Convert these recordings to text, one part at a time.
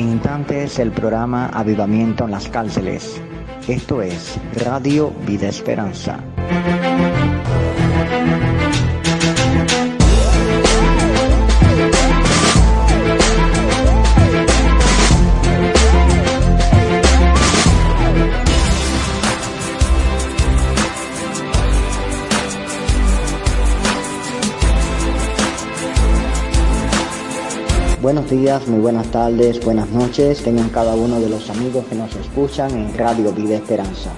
En instantes el programa Avivamiento en las cárceles. Esto es Radio Vida Esperanza. Buenos días, muy buenas tardes, buenas noches, tengan cada uno de los amigos que nos escuchan en Radio Vida Esperanza.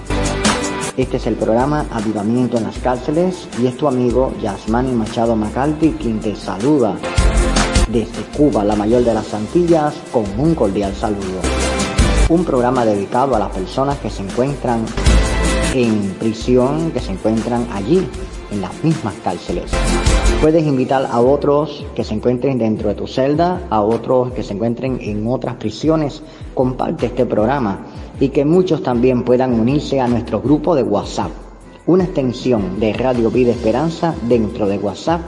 Este es el programa Avivamiento en las Cárceles y es tu amigo Yasmani Machado Macalpi quien te saluda desde Cuba, la mayor de las Antillas, con un cordial saludo. Un programa dedicado a las personas que se encuentran en prisión, que se encuentran allí, en las mismas cárceles. Puedes invitar a otros que se encuentren dentro de tu celda, a otros que se encuentren en otras prisiones. Comparte este programa y que muchos también puedan unirse a nuestro grupo de WhatsApp. Una extensión de Radio Vida Esperanza dentro de WhatsApp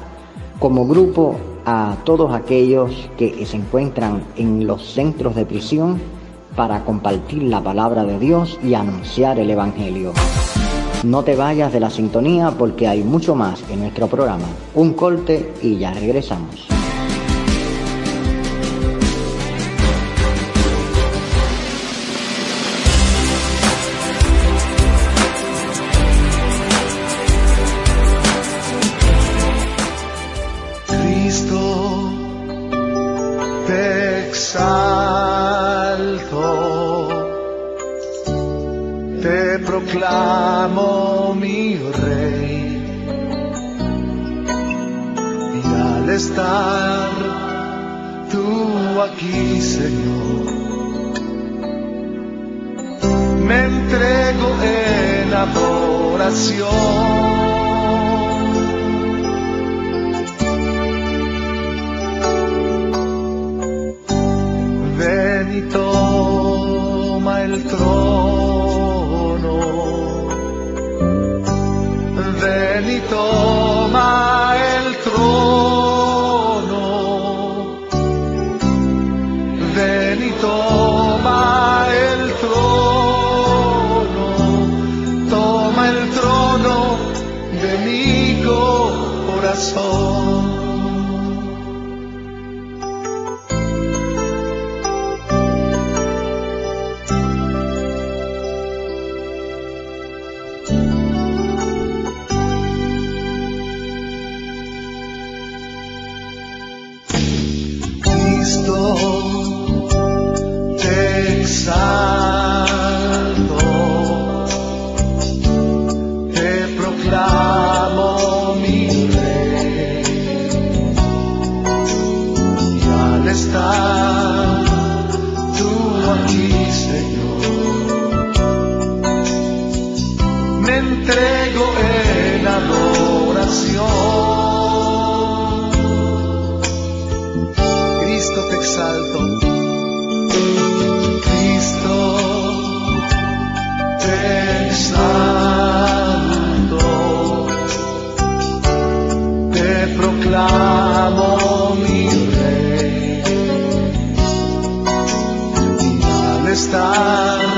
como grupo a todos aquellos que se encuentran en los centros de prisión para compartir la palabra de Dios y anunciar el Evangelio. No te vayas de la sintonía porque hay mucho más en nuestro programa. Un corte y ya regresamos. Ven al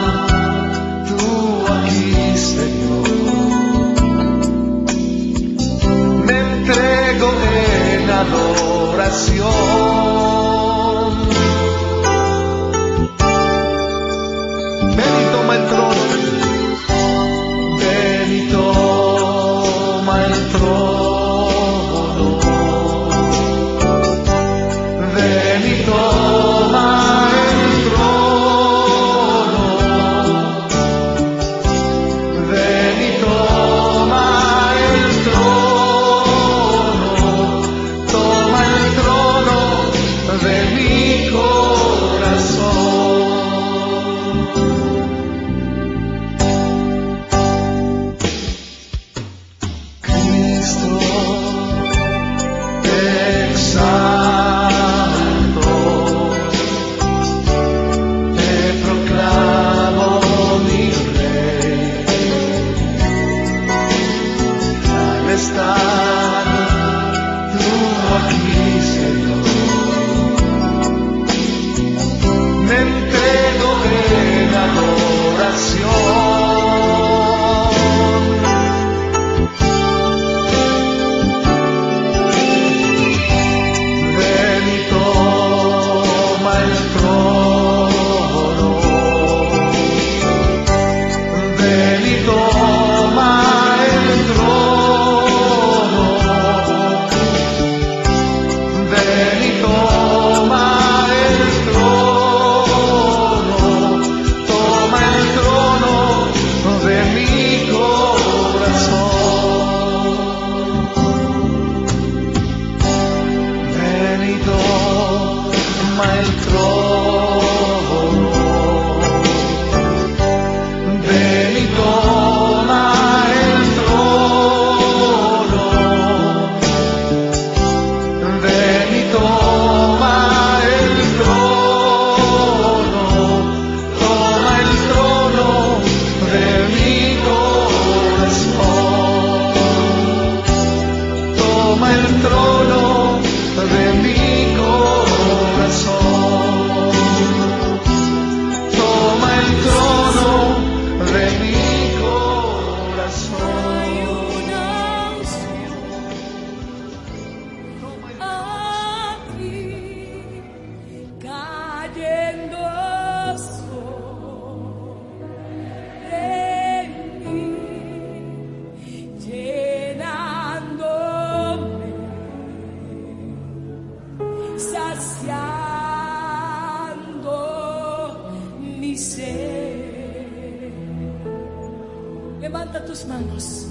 tus manos.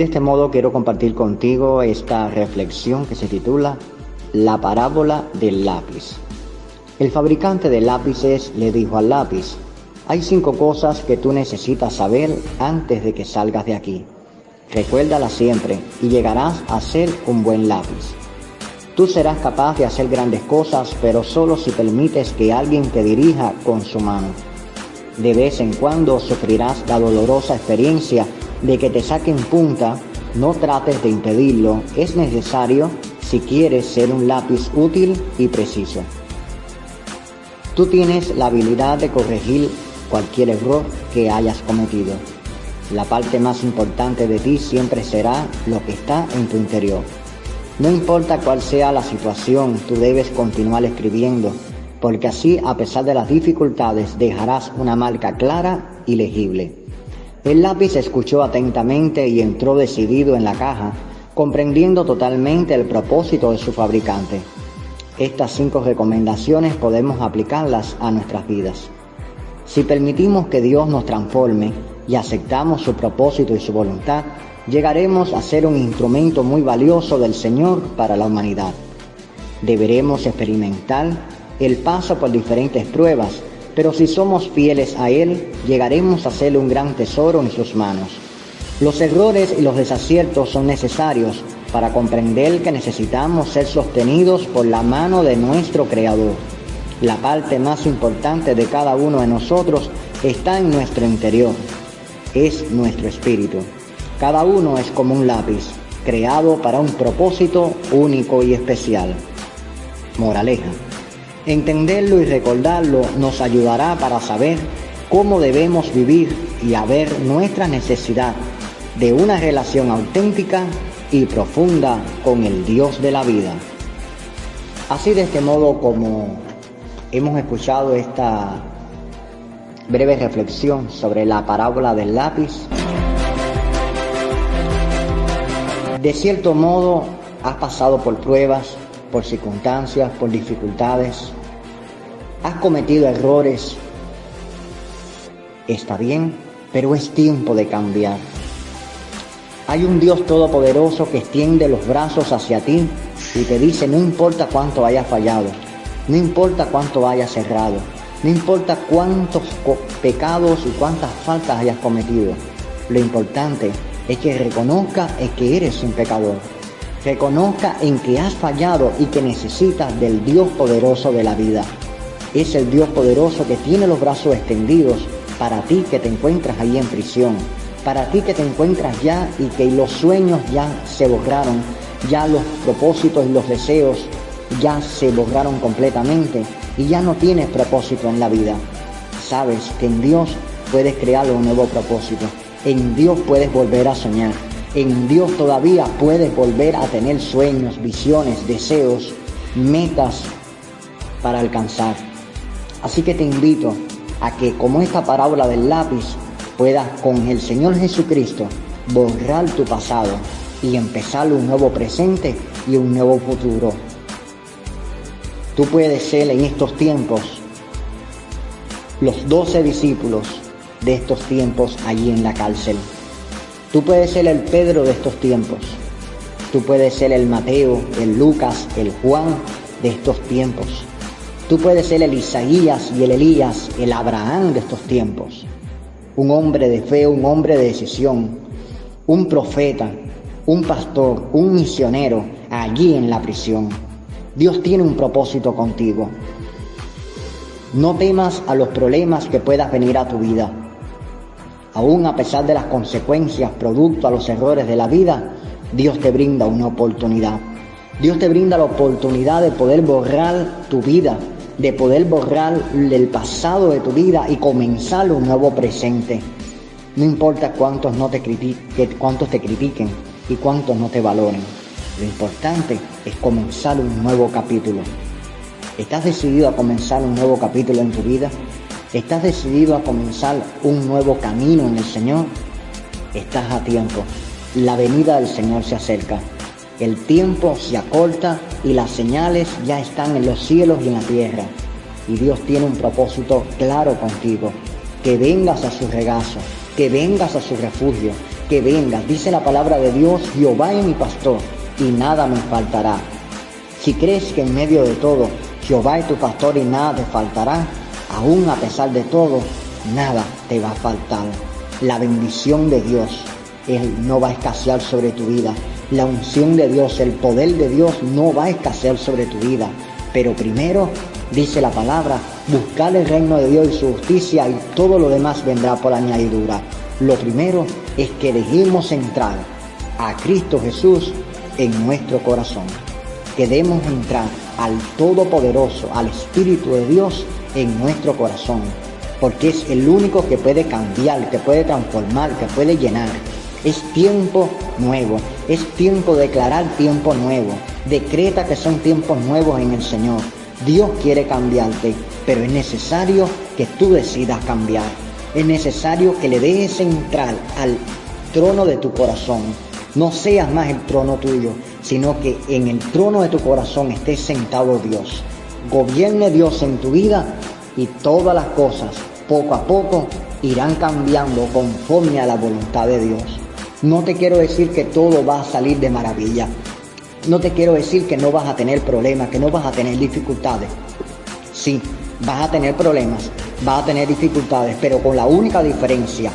De este modo quiero compartir contigo esta reflexión que se titula La parábola del lápiz. El fabricante de lápices le dijo al lápiz, hay cinco cosas que tú necesitas saber antes de que salgas de aquí. Recuérdalas siempre y llegarás a ser un buen lápiz. Tú serás capaz de hacer grandes cosas, pero solo si permites que alguien te dirija con su mano. De vez en cuando sufrirás la dolorosa experiencia de que te saquen punta, no trates de impedirlo, es necesario si quieres ser un lápiz útil y preciso. Tú tienes la habilidad de corregir cualquier error que hayas cometido. La parte más importante de ti siempre será lo que está en tu interior. No importa cuál sea la situación, tú debes continuar escribiendo, porque así, a pesar de las dificultades, dejarás una marca clara y legible. El lápiz escuchó atentamente y entró decidido en la caja, comprendiendo totalmente el propósito de su fabricante. Estas cinco recomendaciones podemos aplicarlas a nuestras vidas. Si permitimos que Dios nos transforme y aceptamos su propósito y su voluntad, llegaremos a ser un instrumento muy valioso del Señor para la humanidad. Deberemos experimentar el paso por diferentes pruebas, pero si somos fieles a Él, llegaremos a ser un gran tesoro en sus manos. Los errores y los desaciertos son necesarios para comprender que necesitamos ser sostenidos por la mano de nuestro Creador. La parte más importante de cada uno de nosotros está en nuestro interior, es nuestro espíritu. Cada uno es como un lápiz, creado para un propósito único y especial. Moraleja. Entenderlo y recordarlo nos ayudará para saber cómo debemos vivir y a ver nuestra necesidad de una relación auténtica y profunda con el Dios de la vida. Así de este modo como hemos escuchado esta breve reflexión sobre la parábola del lápiz, de cierto modo has pasado por pruebas, por circunstancias, por dificultades, has cometido errores, está bien, pero es tiempo de cambiar. Hay un Dios todopoderoso que extiende los brazos hacia ti y te dice, no importa cuánto hayas fallado, no importa cuánto hayas cerrado, no importa cuántos pecados y cuántas faltas hayas cometido, lo importante es que reconozca es que eres un pecador. Reconozca en que has fallado y que necesitas del Dios poderoso de la vida. Es el Dios poderoso que tiene los brazos extendidos para ti que te encuentras ahí en prisión, para ti que te encuentras ya y que los sueños ya se borraron, ya los propósitos y los deseos ya se borraron completamente y ya no tienes propósito en la vida. Sabes que en Dios puedes crear un nuevo propósito. En Dios puedes volver a soñar. En Dios todavía puedes volver a tener sueños, visiones, deseos, metas para alcanzar. Así que te invito a que como esta parábola del lápiz puedas con el Señor Jesucristo borrar tu pasado y empezar un nuevo presente y un nuevo futuro. Tú puedes ser en estos tiempos los doce discípulos de estos tiempos allí en la cárcel. Tú puedes ser el Pedro de estos tiempos. Tú puedes ser el Mateo, el Lucas, el Juan de estos tiempos. Tú puedes ser el Isaías y el Elías, el Abraham de estos tiempos. Un hombre de fe, un hombre de decisión, un profeta, un pastor, un misionero allí en la prisión. Dios tiene un propósito contigo. No temas a los problemas que puedas venir a tu vida. Aún a pesar de las consecuencias producto a los errores de la vida, Dios te brinda una oportunidad. Dios te brinda la oportunidad de poder borrar tu vida, de poder borrar el pasado de tu vida y comenzar un nuevo presente. No importa cuántos, no te, critiquen, cuántos te critiquen y cuántos no te valoren. Lo importante es comenzar un nuevo capítulo. ¿Estás decidido a comenzar un nuevo capítulo en tu vida? ¿Estás decidido a comenzar un nuevo camino en el Señor? Estás a tiempo. La venida del Señor se acerca. El tiempo se acorta y las señales ya están en los cielos y en la tierra. Y Dios tiene un propósito claro contigo. Que vengas a su regazo, que vengas a su refugio, que vengas. Dice la palabra de Dios, Jehová es mi pastor y nada me faltará. Si crees que en medio de todo Jehová es tu pastor y nada te faltará, aún a pesar de todo, nada te va a faltar. La bendición de Dios, Él no va a escasear sobre tu vida. La unción de Dios, el poder de Dios no va a escasear sobre tu vida. Pero primero, dice la palabra, buscar el reino de Dios y su justicia y todo lo demás vendrá por añadidura. Lo primero es que dejemos entrar a Cristo Jesús en nuestro corazón. Que demos entrar al Todopoderoso, al Espíritu de Dios en nuestro corazón. Porque es el único que puede cambiar, que puede transformar, que puede llenar. Es tiempo nuevo, es tiempo de declarar tiempo nuevo. Decreta que son tiempos nuevos en el Señor. Dios quiere cambiarte, pero es necesario que tú decidas cambiar. Es necesario que le dejes entrar al trono de tu corazón. No seas más el trono tuyo, sino que en el trono de tu corazón esté sentado Dios. Gobierne Dios en tu vida y todas las cosas, poco a poco, irán cambiando conforme a la voluntad de Dios. No te quiero decir que todo va a salir de maravilla. No te quiero decir que no vas a tener problemas, que no vas a tener dificultades. Sí, vas a tener problemas, vas a tener dificultades, pero con la única diferencia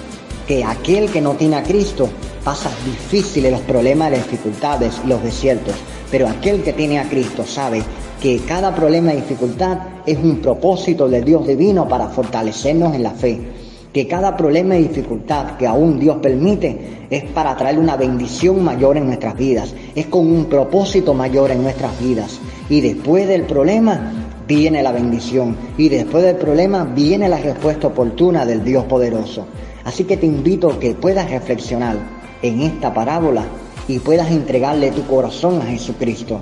que aquel que no tiene a Cristo pasa difíciles los problemas, las dificultades los desiertos, pero aquel que tiene a Cristo sabe que cada problema y dificultad es un propósito de Dios divino para fortalecernos en la fe, que cada problema y dificultad que aún Dios permite es para traer una bendición mayor en nuestras vidas, es con un propósito mayor en nuestras vidas. Y después del problema viene la bendición. Y después del problema viene la respuesta oportuna del Dios poderoso. Así que te invito a que puedas reflexionar en esta parábola y puedas entregarle tu corazón a Jesucristo.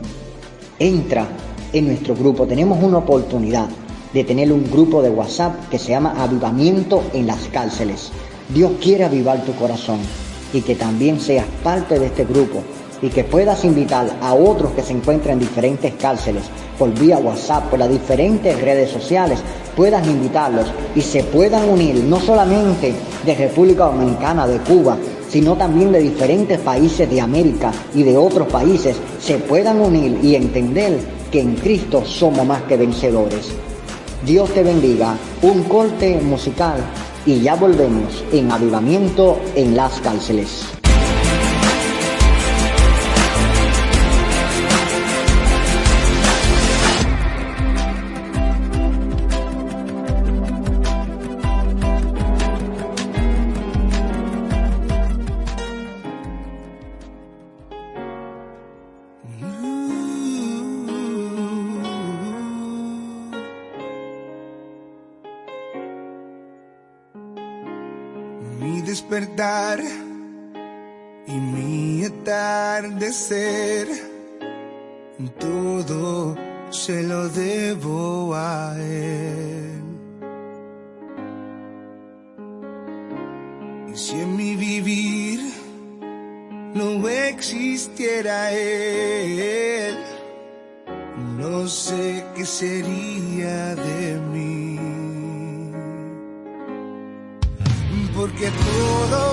Entra en nuestro grupo, tenemos una oportunidad de tener un grupo de WhatsApp que se llama Avivamiento en las cárceles. Dios quiere avivar tu corazón y que también seas parte de este grupo y que puedas invitar a otros que se encuentran en diferentes cárceles por vía WhatsApp, por las diferentes redes sociales, puedas invitarlos y se puedan unir no solamente de República Dominicana, de Cuba, sino también de diferentes países de América y de otros países, se puedan unir y entender que en Cristo somos más que vencedores. Dios te bendiga. Un corte musical y ya volvemos en Avivamiento en las cárceles. Mi despertar y mi atardecer, todo se lo debo a Él. Y si en mi vivir no existiera Él, no sé qué sería de mí. Porque todo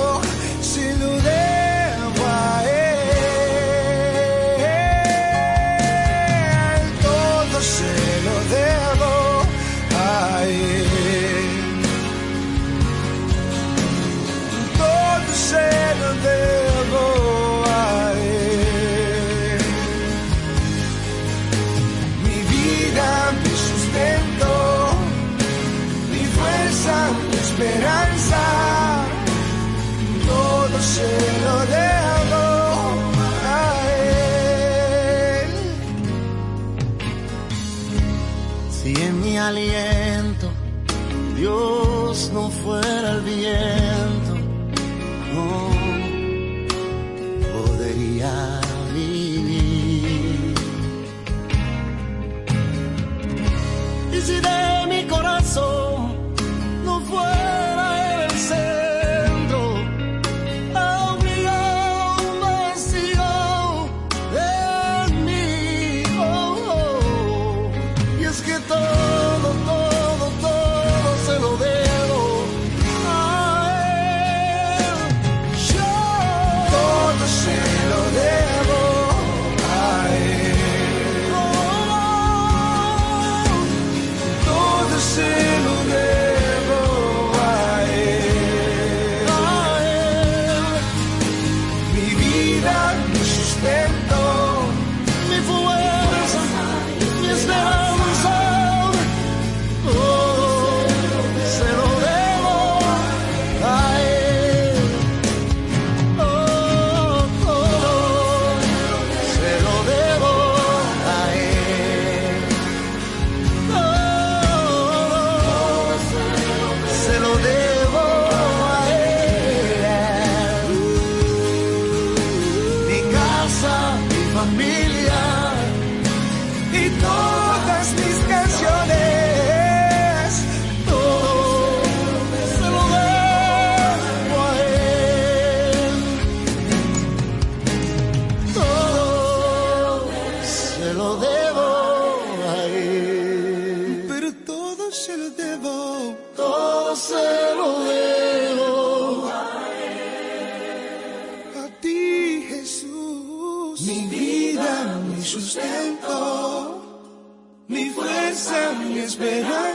fuerza, mi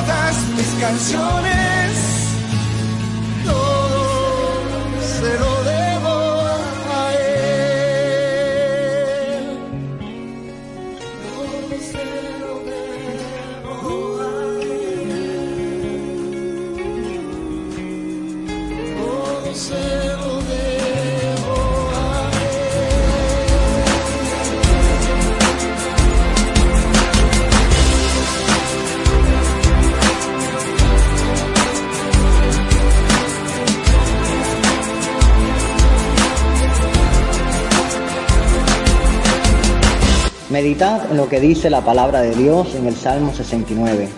todas mis canciones. Todo se lo Meditad en lo que dice la palabra de Dios en el Salmo 69.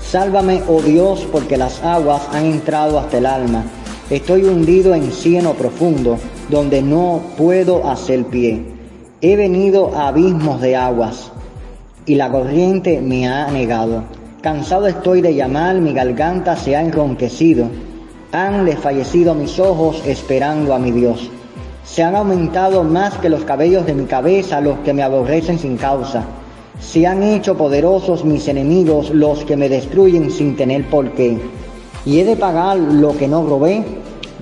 Sálvame, oh Dios, porque las aguas han entrado hasta el alma. Estoy hundido en cieno profundo, donde no puedo hacer pie. He venido a abismos de aguas, y la corriente me ha negado. Cansado estoy de llamar, mi garganta se ha enronquecido. Han desfallecido mis ojos esperando a mi Dios. Se han aumentado más que los cabellos de mi cabeza los que me aborrecen sin causa. Se han hecho poderosos mis enemigos los que me destruyen sin tener por qué. ¿Y he de pagar lo que no robé?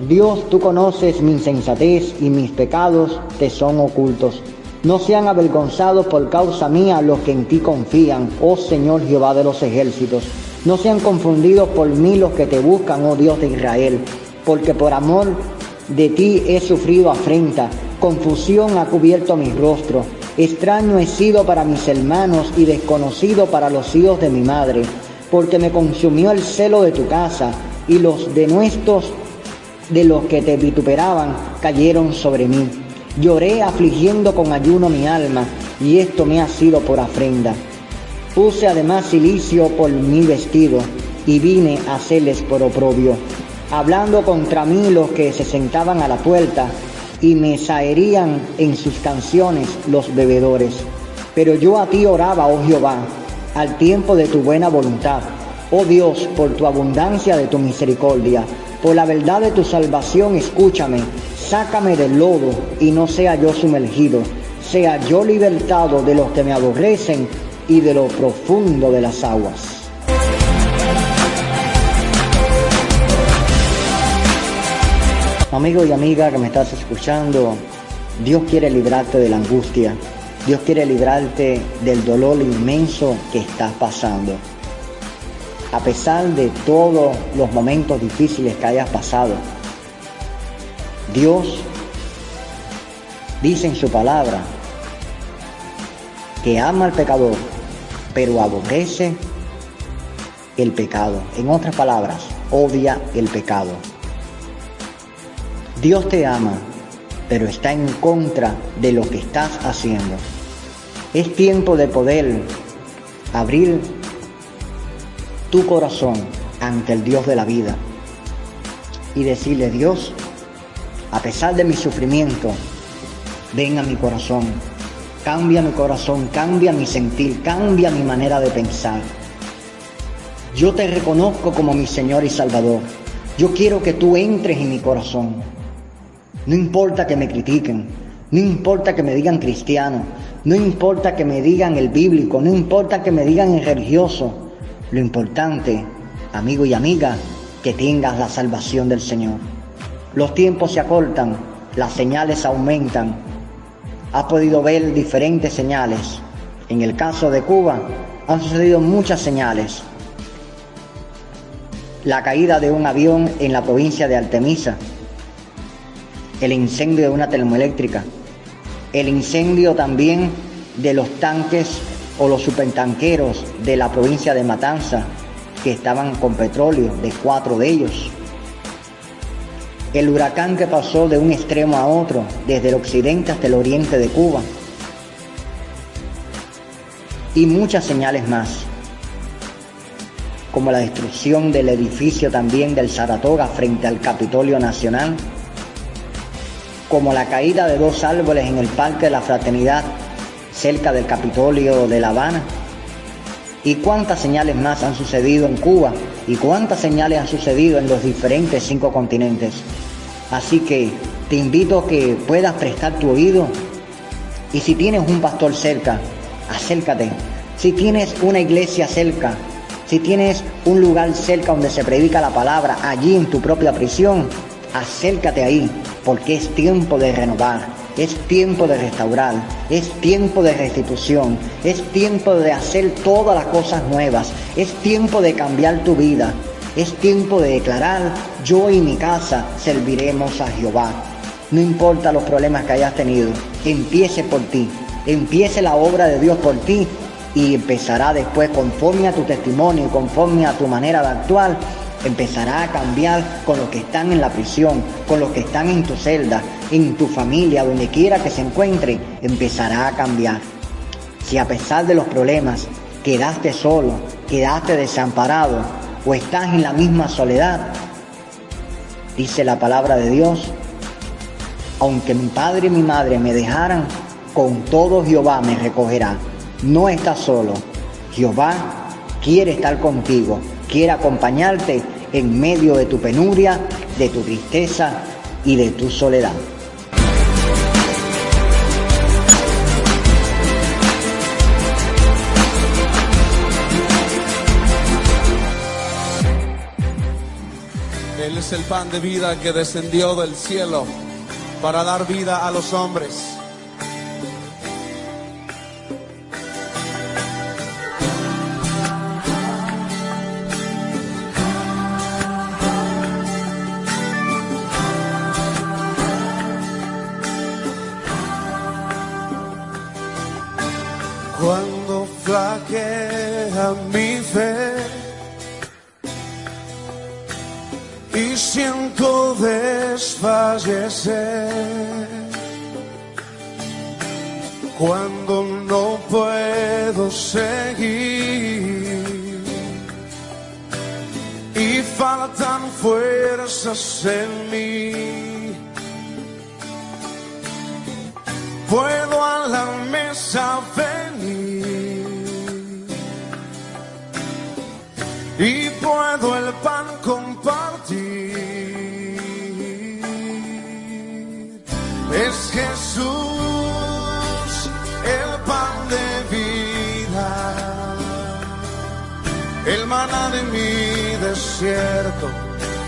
Dios, tú conoces mi insensatez y mis pecados te son ocultos. No sean avergonzados por causa mía los que en ti confían, oh Señor Jehová de los ejércitos. No sean confundidos por mí los que te buscan, oh Dios de Israel, porque por amor de ti he sufrido afrenta, confusión ha cubierto mi rostro. Extraño he sido para mis hermanos y desconocido para los hijos de mi madre, porque me consumió el celo de tu casa y los denuestos de los que te vituperaban cayeron sobre mí. Lloré afligiendo con ayuno mi alma, y esto me ha sido por afrenda. Puse además silicio por mi vestido, y vine a hacerles por oprobio. Hablando contra mí los que se sentaban a la puerta, y me saerían en sus canciones los bebedores. Pero yo a ti oraba, oh Jehová, al tiempo de tu buena voluntad. Oh Dios, por tu abundancia de tu misericordia, por la verdad de tu salvación, escúchame, sácame del lodo y no sea yo sumergido, sea yo libertado de los que me aborrecen y de lo profundo de las aguas. Amigo y amiga que me estás escuchando, Dios quiere librarte de la angustia, Dios quiere librarte del dolor inmenso que estás pasando. A pesar de todos los momentos difíciles que hayas pasado, Dios dice en su palabra que ama al pecador, pero aborrece el pecado. En otras palabras, odia el pecado. Dios te ama, pero está en contra de lo que estás haciendo. Es tiempo de poder abrir tu corazón ante el Dios de la vida y decirle, Dios, a pesar de mi sufrimiento, ven a mi corazón, cambia mi corazón, cambia mi sentir, cambia mi manera de pensar. Yo te reconozco como mi Señor y Salvador. Yo quiero que tú entres en mi corazón. No importa que me critiquen, no importa que me digan cristiano, no importa que me digan el bíblico, no importa que me digan el religioso. Lo importante, amigo y amiga, que tengas la salvación del Señor. Los tiempos se acortan, las señales aumentan. Has podido ver diferentes señales. En el caso de Cuba han sucedido muchas señales. La caída de un avión en la provincia de Artemisa, el incendio de una termoeléctrica, el incendio también de los tanques o los supertanqueros de la provincia de Matanza, que estaban con petróleo, de cuatro de ellos. El huracán que pasó de un extremo a otro, desde el occidente hasta el oriente de Cuba. Y muchas señales más, como la destrucción del edificio también del Saratoga frente al Capitolio Nacional, como la caída de dos árboles en el Parque de la Fraternidad cerca del Capitolio de La Habana. ¿Y cuántas señales más han sucedido en Cuba? ¿Y cuántas señales han sucedido en los diferentes cinco continentes? Así que te invito a que puedas prestar tu oído y si tienes un pastor cerca, acércate. Si tienes una iglesia cerca, si tienes un lugar cerca donde se predica la palabra, allí en tu propia prisión, acércate ahí, porque es tiempo de renovar, es tiempo de restaurar, es tiempo de restitución, es tiempo de hacer todas las cosas nuevas, es tiempo de cambiar tu vida, es tiempo de declarar, yo y mi casa serviremos a Jehová. No importa los problemas que hayas tenido, empiece por ti, empiece la obra de Dios por ti y empezará después conforme a tu testimonio, conforme a tu manera de actuar, empezará a cambiar con los que están en la prisión, con los que están en tu celda, en tu familia, donde quiera que se encuentre, empezará a cambiar. Si a pesar de los problemas quedaste solo, quedaste desamparado o estás en la misma soledad, dice la palabra de Dios, aunque mi padre y mi madre me dejaran, con todo Jehová me recogerá. No estás solo. Jehová quiere estar contigo, quiere acompañarte en medio de tu penuria, de tu tristeza y de tu soledad. Él es el pan de vida que descendió del cielo para dar vida a los hombres. En mí. puedo a la mesa venir y puedo el pan compartir. Es Jesús el pan de vida, el maná de mi desierto,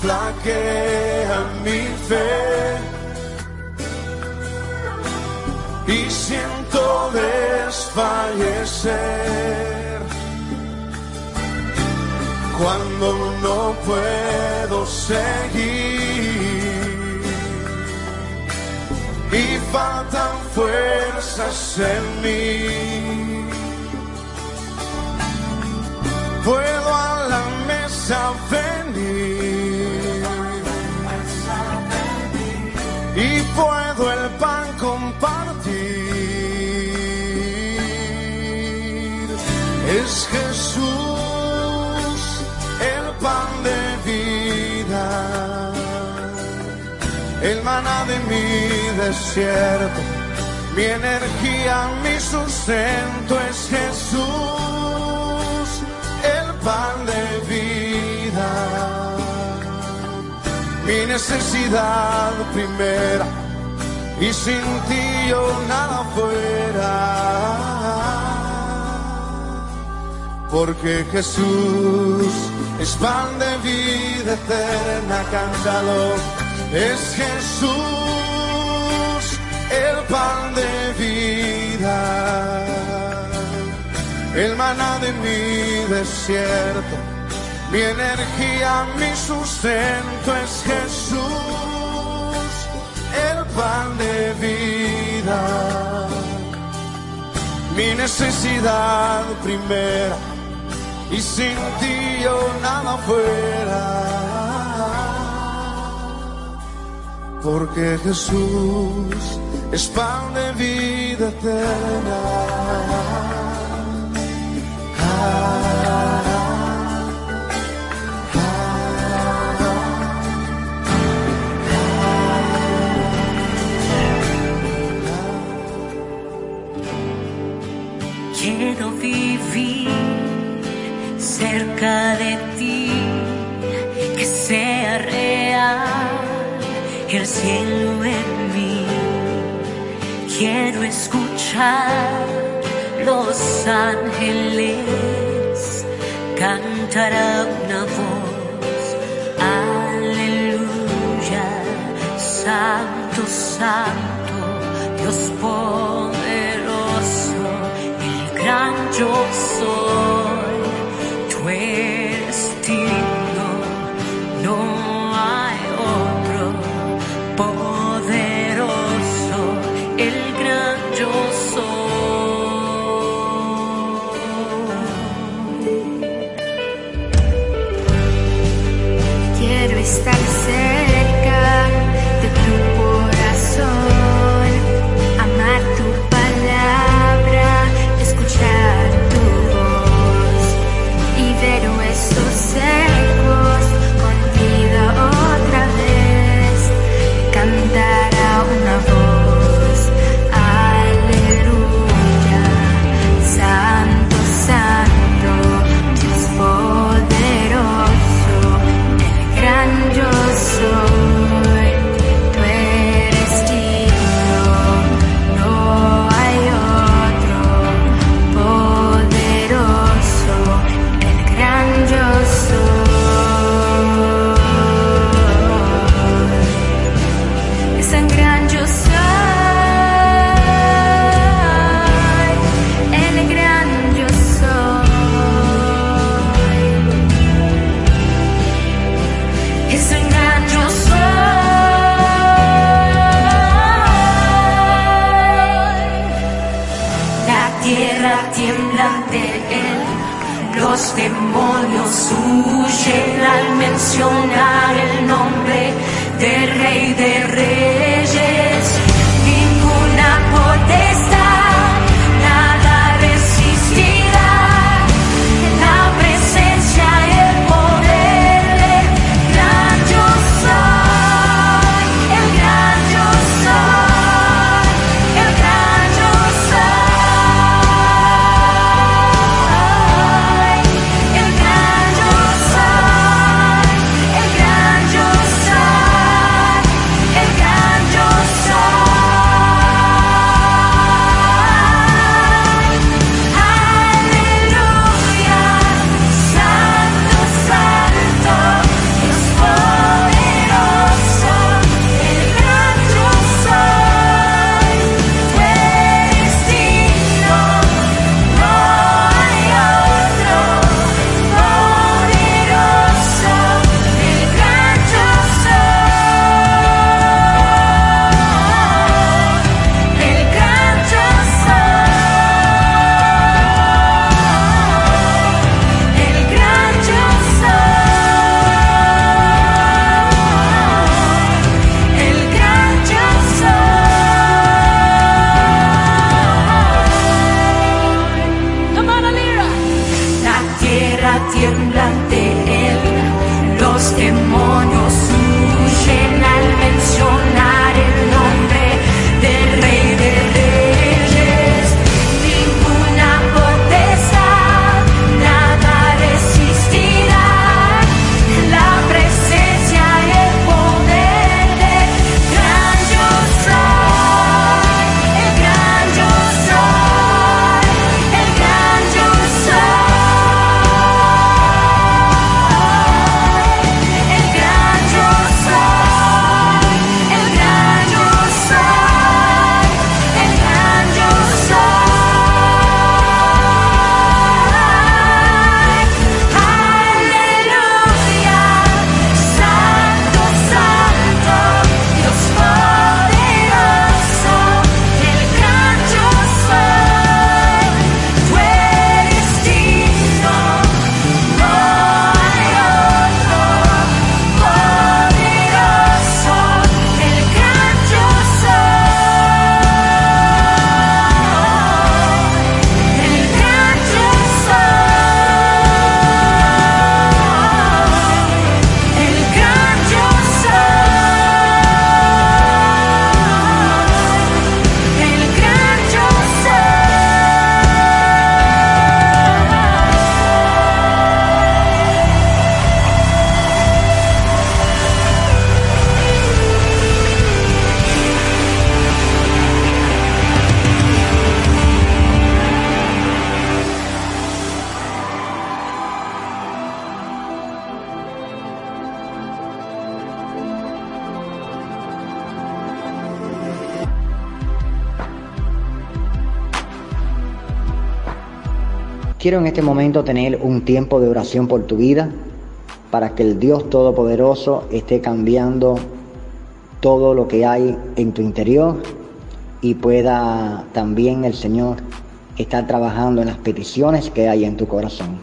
flaquea mi fe. Y siento desfallecer, cuando no puedo seguir. Y faltan fuerzas en mí. Puedo el pan compartir. Es Jesús el pan de vida, el maná de mi desierto, mi energía, mi sustento es Jesús, el pan de vida mi necesidad primera y sin ti yo nada fuera. Porque Jesús es pan de vida eterna, cántalo. Es Jesús el pan de vida, el maná de mi desierto. Mi energía, mi sustento es Jesús, pan de vida. Mi necesidad primera y sin ti yo nada fuera. Porque Jesús es pan de vida eterna. Quiero escuchar los ángeles cantar a una voz. Aleluya, santo, santo, Dios poderoso, el gran yo soy. Quiero estar Quiero en este momento tener un tiempo de oración por tu vida para que el Dios Todopoderoso esté cambiando todo lo que hay en tu interior y pueda también el Señor estar trabajando en las peticiones que hay en tu corazón.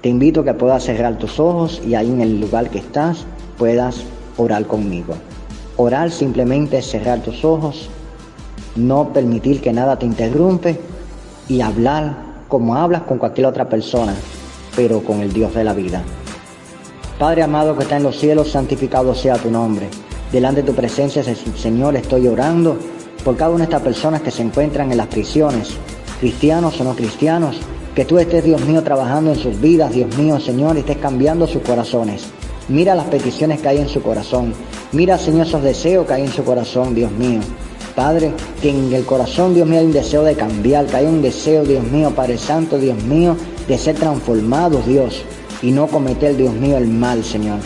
Te invito a que puedas cerrar tus ojos y ahí en el lugar que estás puedas orar conmigo. Orar simplemente es cerrar tus ojos, no permitir que nada te interrumpe y hablar como hablas con cualquier otra persona, pero con el Dios de la vida. Padre amado que está en los cielos, santificado sea tu nombre. Delante de tu presencia, Señor, estoy orando por cada una de estas personas que se encuentran en las prisiones, cristianos o no cristianos, que tú estés, Dios mío, trabajando en sus vidas, Dios mío, Señor, y estés cambiando sus corazones. Mira las peticiones que hay en su corazón. Mira, Señor, esos deseos que hay en su corazón, Dios mío. Padre, que en el corazón, Dios mío, hay un deseo de cambiar, que hay un deseo, Dios mío, Padre Santo, Dios mío, de ser transformados, Dios, y no cometer, Dios mío, el mal, Señor.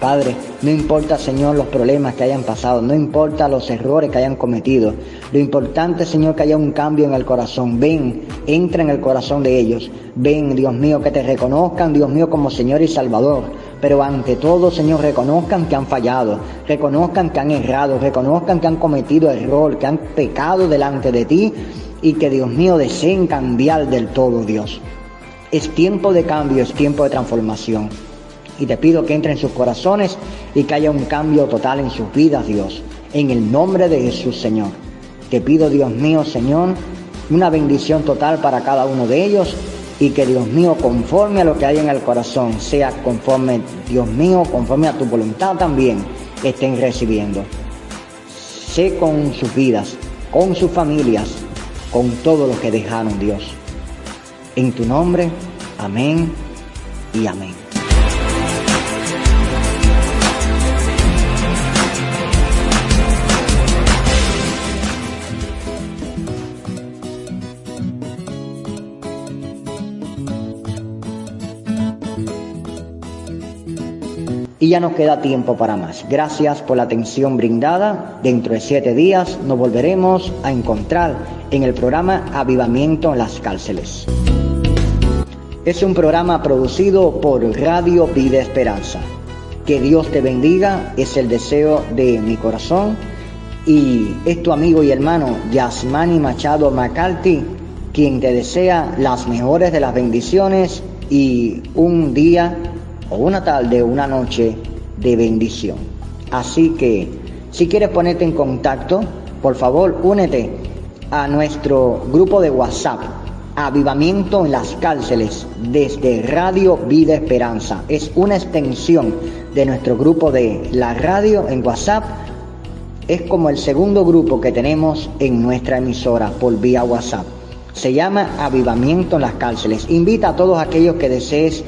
Padre, no importa, Señor, los problemas que hayan pasado, no importa los errores que hayan cometido. Lo importante, Señor, que haya un cambio en el corazón. Ven, entra en el corazón de ellos. Ven, Dios mío, que te reconozcan, Dios mío, como Señor y Salvador. Pero ante todo, Señor, reconozcan que han fallado, reconozcan que han errado, reconozcan que han cometido error, que han pecado delante de ti y que, Dios mío, deseen cambiar del todo, Dios. Es tiempo de cambio, es tiempo de transformación. Y te pido que entre en sus corazones y que haya un cambio total en sus vidas, Dios. En el nombre de Jesús, Señor. Te pido, Dios mío, Señor, una bendición total para cada uno de ellos y que, Dios mío, conforme a lo que hay en el corazón, sea conforme, Dios mío, conforme a tu voluntad también, estén recibiendo. Sé con sus vidas, con sus familias, con todo lo que dejaron, Dios. En tu nombre, amén y amén. Y ya no queda tiempo para más. Gracias por la atención brindada. Dentro de siete días nos volveremos a encontrar en el programa Avivamiento en las Cárceles. Es un programa producido por Radio Vida Esperanza. Que Dios te bendiga, es el deseo de mi corazón. Y es tu amigo y hermano Yasmani Machado McCarthy quien te desea las mejores de las bendiciones y un día o una tarde o una noche de bendición. Así que si quieres ponerte en contacto, por favor únete a nuestro grupo de WhatsApp, Avivamiento en las cárceles, desde Radio Vida Esperanza. Es una extensión de nuestro grupo de la radio en WhatsApp. Es como el segundo grupo que tenemos en nuestra emisora por vía WhatsApp. Se llama Avivamiento en las cárceles. Invita a todos aquellos que desees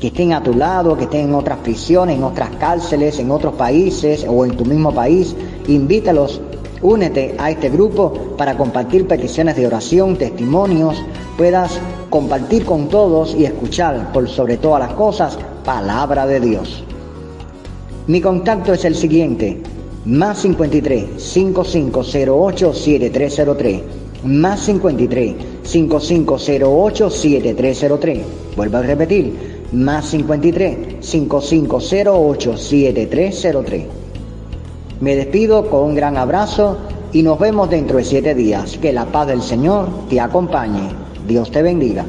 que estén a tu lado, que estén en otras prisiones, en otras cárceles, en otros países o en tu mismo país. Invítalos, únete a este grupo para compartir peticiones de oración, testimonios, puedas compartir con todos y escuchar por sobre todas las cosas palabra de Dios. Mi contacto es el siguiente, más 53 5508 7303 más 53 5508 7303. Vuelvo a repetir, más 53 5508 7303. Me despido con un gran abrazo y nos vemos dentro de siete días. Que la paz del Señor te acompañe. Dios te bendiga.